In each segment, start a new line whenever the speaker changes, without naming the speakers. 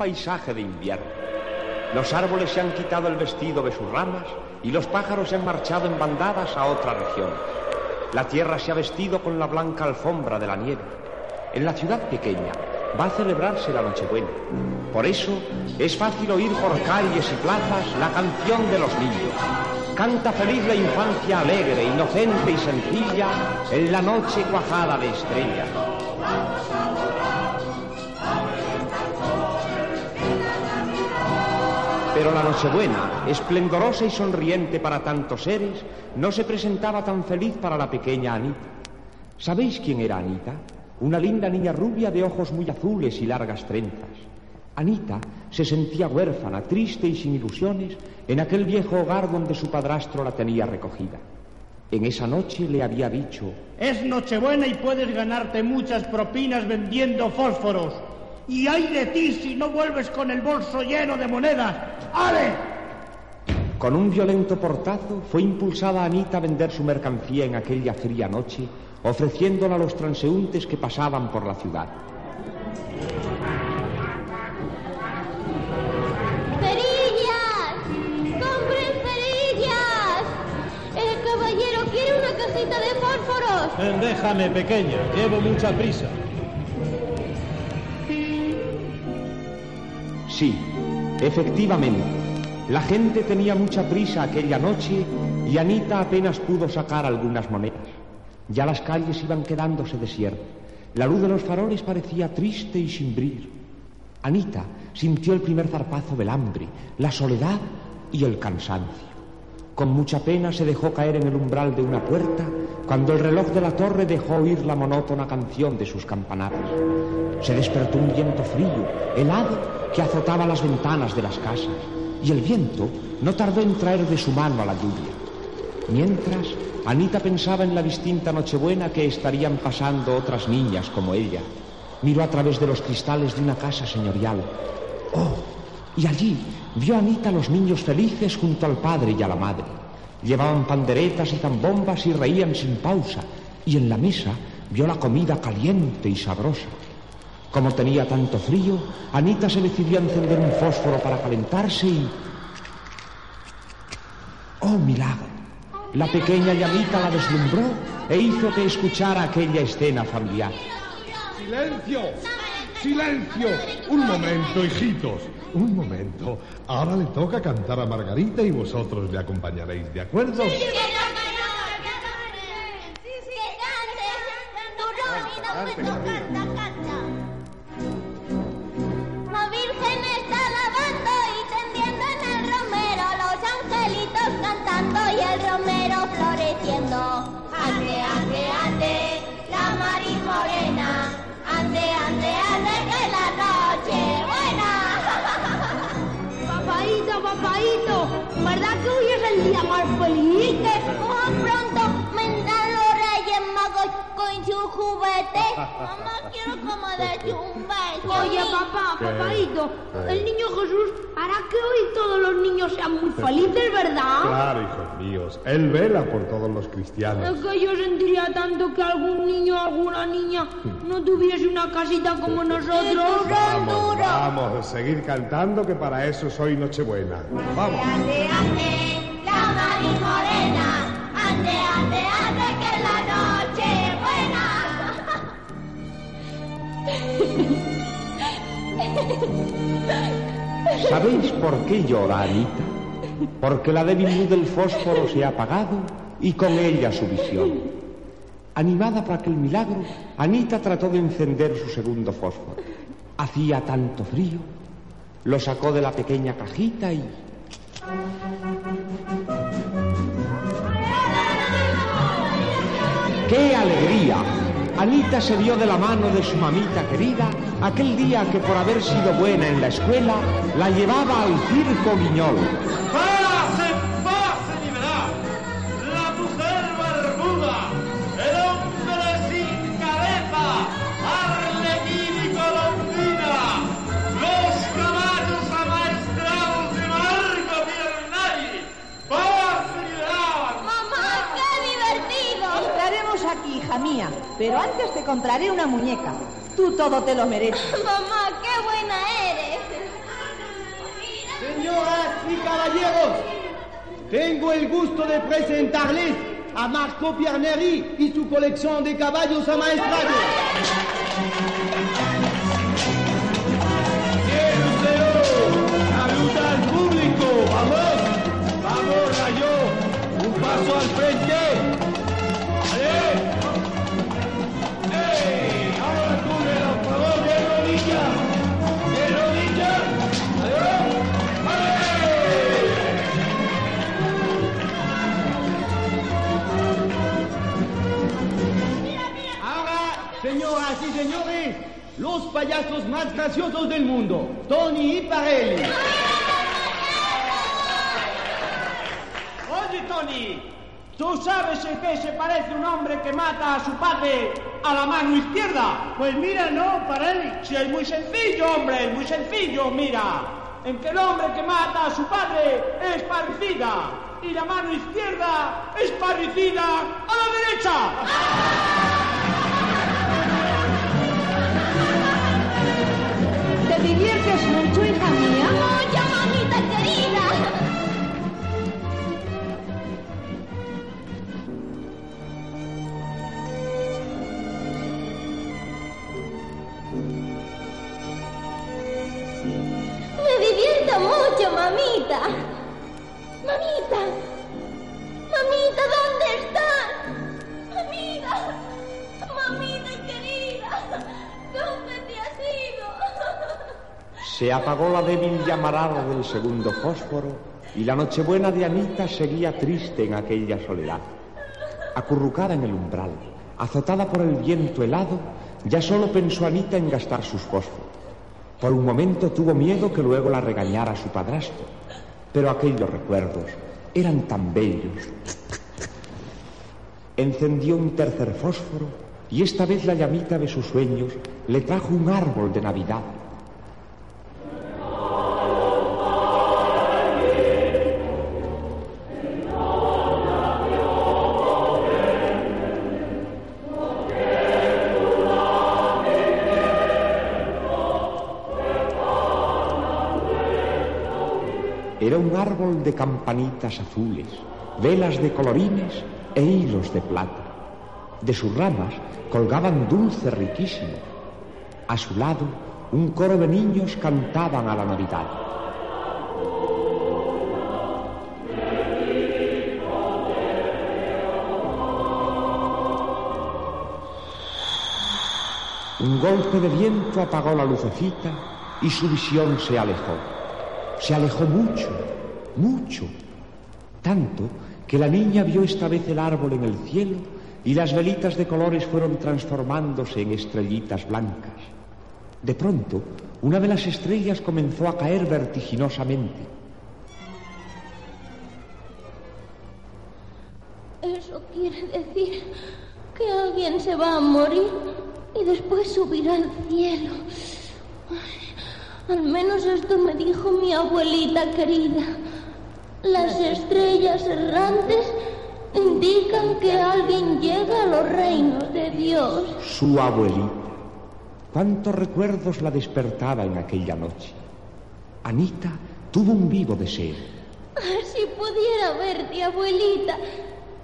paisaje de invierno. Los árboles se han quitado el vestido de sus ramas y los pájaros se han marchado en bandadas a otras regiones. La tierra se ha vestido con la blanca alfombra de la nieve. En la ciudad pequeña va a celebrarse la Nochebuena. Por eso es fácil oír por calles y plazas la canción de los niños. Canta feliz la infancia alegre, inocente y sencilla en la noche cuajada de estrellas. Pero la Nochebuena, esplendorosa y sonriente para tantos seres, no se presentaba tan feliz para la pequeña Anita. ¿Sabéis quién era Anita? Una linda niña rubia de ojos muy azules y largas trenzas. Anita se sentía huérfana, triste y sin ilusiones en aquel viejo hogar donde su padrastro la tenía recogida. En esa noche le había dicho,
Es Nochebuena y puedes ganarte muchas propinas vendiendo fósforos. Y hay de ti si no vuelves con el bolso lleno de monedas. ¡Ale!
Con un violento portazo fue impulsada Anita a vender su mercancía en aquella fría noche, ofreciéndola a los transeúntes que pasaban por la ciudad.
¡Cerillas! ¡Compren cerillas! El caballero quiere una cajita de fósforos.
Eh, Déjame, pequeña, llevo mucha prisa.
Sí, efectivamente, la gente tenía mucha prisa aquella noche y Anita apenas pudo sacar algunas monedas. Ya las calles iban quedándose desiertas. La luz de los faroles parecía triste y sin brillo. Anita sintió el primer zarpazo del hambre, la soledad y el cansancio. Con mucha pena se dejó caer en el umbral de una puerta cuando el reloj de la torre dejó oír la monótona canción de sus campanadas. Se despertó un viento frío, helado, que azotaba las ventanas de las casas, y el viento no tardó en traer de su mano a la lluvia. Mientras, Anita pensaba en la distinta Nochebuena que estarían pasando otras niñas como ella. Miró a través de los cristales de una casa señorial. ¡Oh! Y allí vio a Anita a los niños felices junto al padre y a la madre. Llevaban panderetas y zambombas y reían sin pausa. Y en la mesa vio la comida caliente y sabrosa. Como tenía tanto frío, Anita se decidió a encender un fósforo para calentarse y... ¡Oh, milagro! La pequeña llamita la deslumbró e hizo que escuchara aquella escena familiar.
¡Silencio! ¡Silencio! Un momento, hijitos. Un momento. Ahora le toca cantar a Margarita y vosotros le acompañaréis, ¿de acuerdo?
La
Papaito, ¿verdad que hoy es el día
con su juguete. Mamá, quiero como darte un beso.
Oye, papá, papaito, el niño Jesús hará que hoy todos los niños sean muy felices, ¿verdad?
Claro, hijos míos. Él vela por todos los cristianos.
Es que yo sentiría tanto que algún niño o alguna niña no tuviese una casita como nosotros.
Vamos, vamos, seguir cantando que para eso soy Nochebuena. Vamos.
Ande, ande,
¿Sabéis por qué llora Anita? Porque la débil luz del fósforo se ha apagado y con ella su visión. Animada por aquel milagro, Anita trató de encender su segundo fósforo. Hacía tanto frío. Lo sacó de la pequeña cajita y... ¡Qué alegría! Anita se dio de la mano de su mamita querida aquel día que por haber sido buena en la escuela la llevaba al circo Guiñol.
compraré una muñeca. Tú todo te lo mereces.
Mamá, qué buena eres.
Señoras y caballeros, tengo el gusto de presentarles a Marco Pierneri y su colección de caballos amaestrados.
¡Saluda al público! ¡Vamos! ¡Vamos, Rayo! ¡Un paso al frente!
Payasos más graciosos del mundo, Tony y Parelli.
Oye, Tony, ¿tú sabes en qué se parece un hombre que mata a su padre a la mano izquierda? Pues mira, no, Parelli. Si es muy sencillo, hombre, es muy sencillo, mira. En que el hombre que mata a su padre es parricida y la mano izquierda es parricida a la derecha.
Diviertes mucho,
Se apagó la débil llamarada del segundo fósforo y la Nochebuena de Anita seguía triste en aquella soledad. Acurrucada en el umbral, azotada por el viento helado, ya solo pensó Anita en gastar sus fósforos. Por un momento tuvo miedo que luego la regañara su padrastro, pero aquellos recuerdos eran tan bellos. Encendió un tercer fósforo y esta vez la llamita de sus sueños le trajo un árbol de Navidad Era un árbol de campanitas azules, velas de colorines e hilos de plata. De sus ramas colgaban dulces riquísimos. A su lado, un coro de niños cantaban a la Navidad. Un golpe de viento apagó la lucecita y su visión se alejó. Se alejó mucho, mucho. Tanto que la niña vio esta vez el árbol en el cielo y las velitas de colores fueron transformándose en estrellitas blancas. De pronto, una de las estrellas comenzó a caer vertiginosamente.
Eso quiere decir que alguien se va a morir y después subirá al cielo. Al menos esto me dijo mi abuelita querida. Las estrellas errantes indican que alguien llega a los reinos de Dios.
Su abuelita. Cuántos recuerdos la despertaba en aquella noche. Anita tuvo un vivo deseo.
Si pudiera verte, abuelita,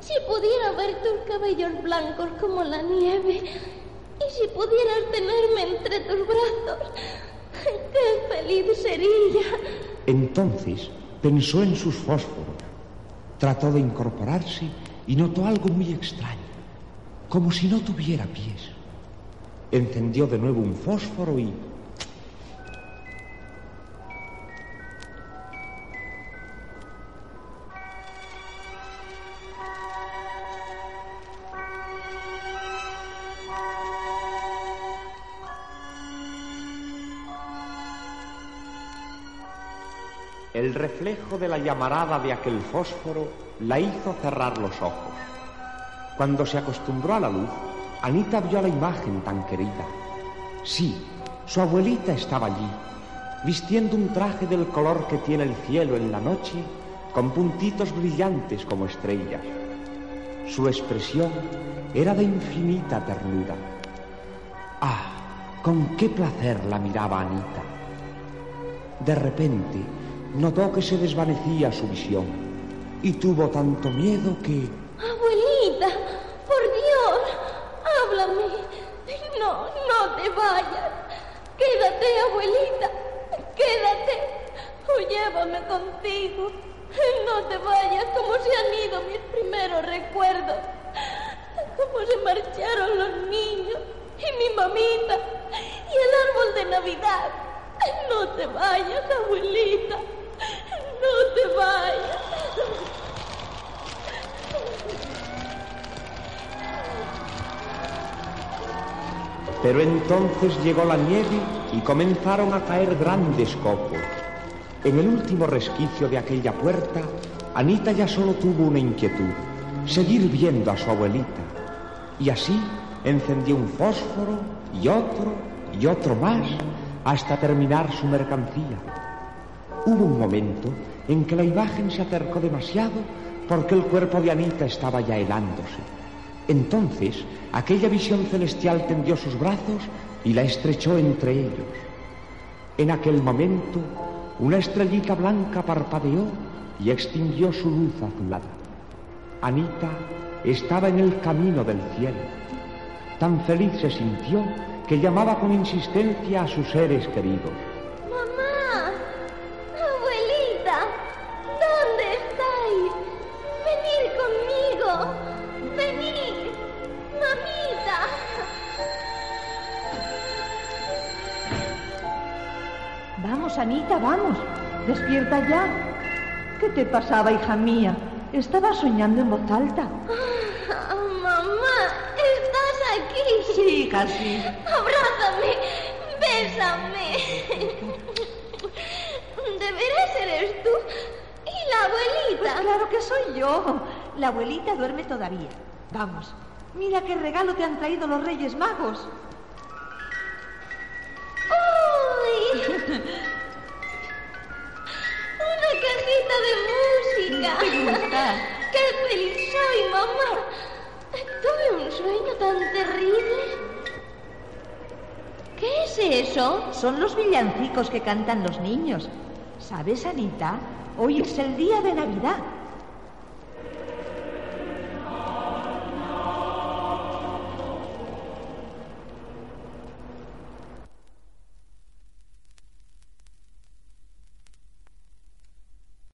si pudiera ver tus cabellos blancos como la nieve, y si pudieras tenerme entre tus brazos, qué feliz sería.
Entonces pensó en sus fósforos. Trató de incorporarse y notó algo muy extraño, como si no tuviera pies. Encendió de nuevo un fósforo y... El reflejo de la llamarada de aquel fósforo la hizo cerrar los ojos. Cuando se acostumbró a la luz, Anita vio la imagen tan querida. Sí, su abuelita estaba allí, vistiendo un traje del color que tiene el cielo en la noche, con puntitos brillantes como estrellas. Su expresión era de infinita ternura. Ah, con qué placer la miraba Anita. De repente, notó que se desvanecía su visión y tuvo tanto miedo que...
Abuelita, por Dios, háblame. No, no te vayas. Quédate, abuelita. Quédate. O llévame contigo. No te vayas como se han ido mis primeros recuerdos. Como se marcharon los niños y mi mamita y el árbol de Navidad. No te vayas, abuelita. No te vayas.
Pero entonces llegó la nieve y comenzaron a caer grandes copos. En el último resquicio de aquella puerta, Anita ya solo tuvo una inquietud, seguir viendo a su abuelita. Y así encendió un fósforo y otro y otro más hasta terminar su mercancía. Hubo un momento en que la imagen se acercó demasiado porque el cuerpo de Anita estaba ya helándose. Entonces aquella visión celestial tendió sus brazos y la estrechó entre ellos. En aquel momento una estrellita blanca parpadeó y extinguió su luz azulada. Anita estaba en el camino del cielo. Tan feliz se sintió que llamaba con insistencia a sus seres queridos.
Mamá, abuelita, ¿dónde estáis? Venid conmigo. Venid, mamita.
Vamos, Anita, vamos. Despierta ya. ¿Qué te pasaba, hija mía? Estaba soñando en voz alta.
Ah, mamá, estás aquí.
Sí, casi.
Abrázame, bésame. ¿De veras eres tú? ¿Y la abuelita?
Pues claro que soy yo. La abuelita duerme todavía. Vamos, mira qué regalo te han traído los Reyes Magos.
¡Uy! Una cajita de música.
¿Te gusta?
¡Qué feliz soy, mamá! Tuve un sueño tan terrible. ¿Qué es eso?
Son los villancicos que cantan los niños. ¿Sabes, Anita? Hoy es el día de Navidad.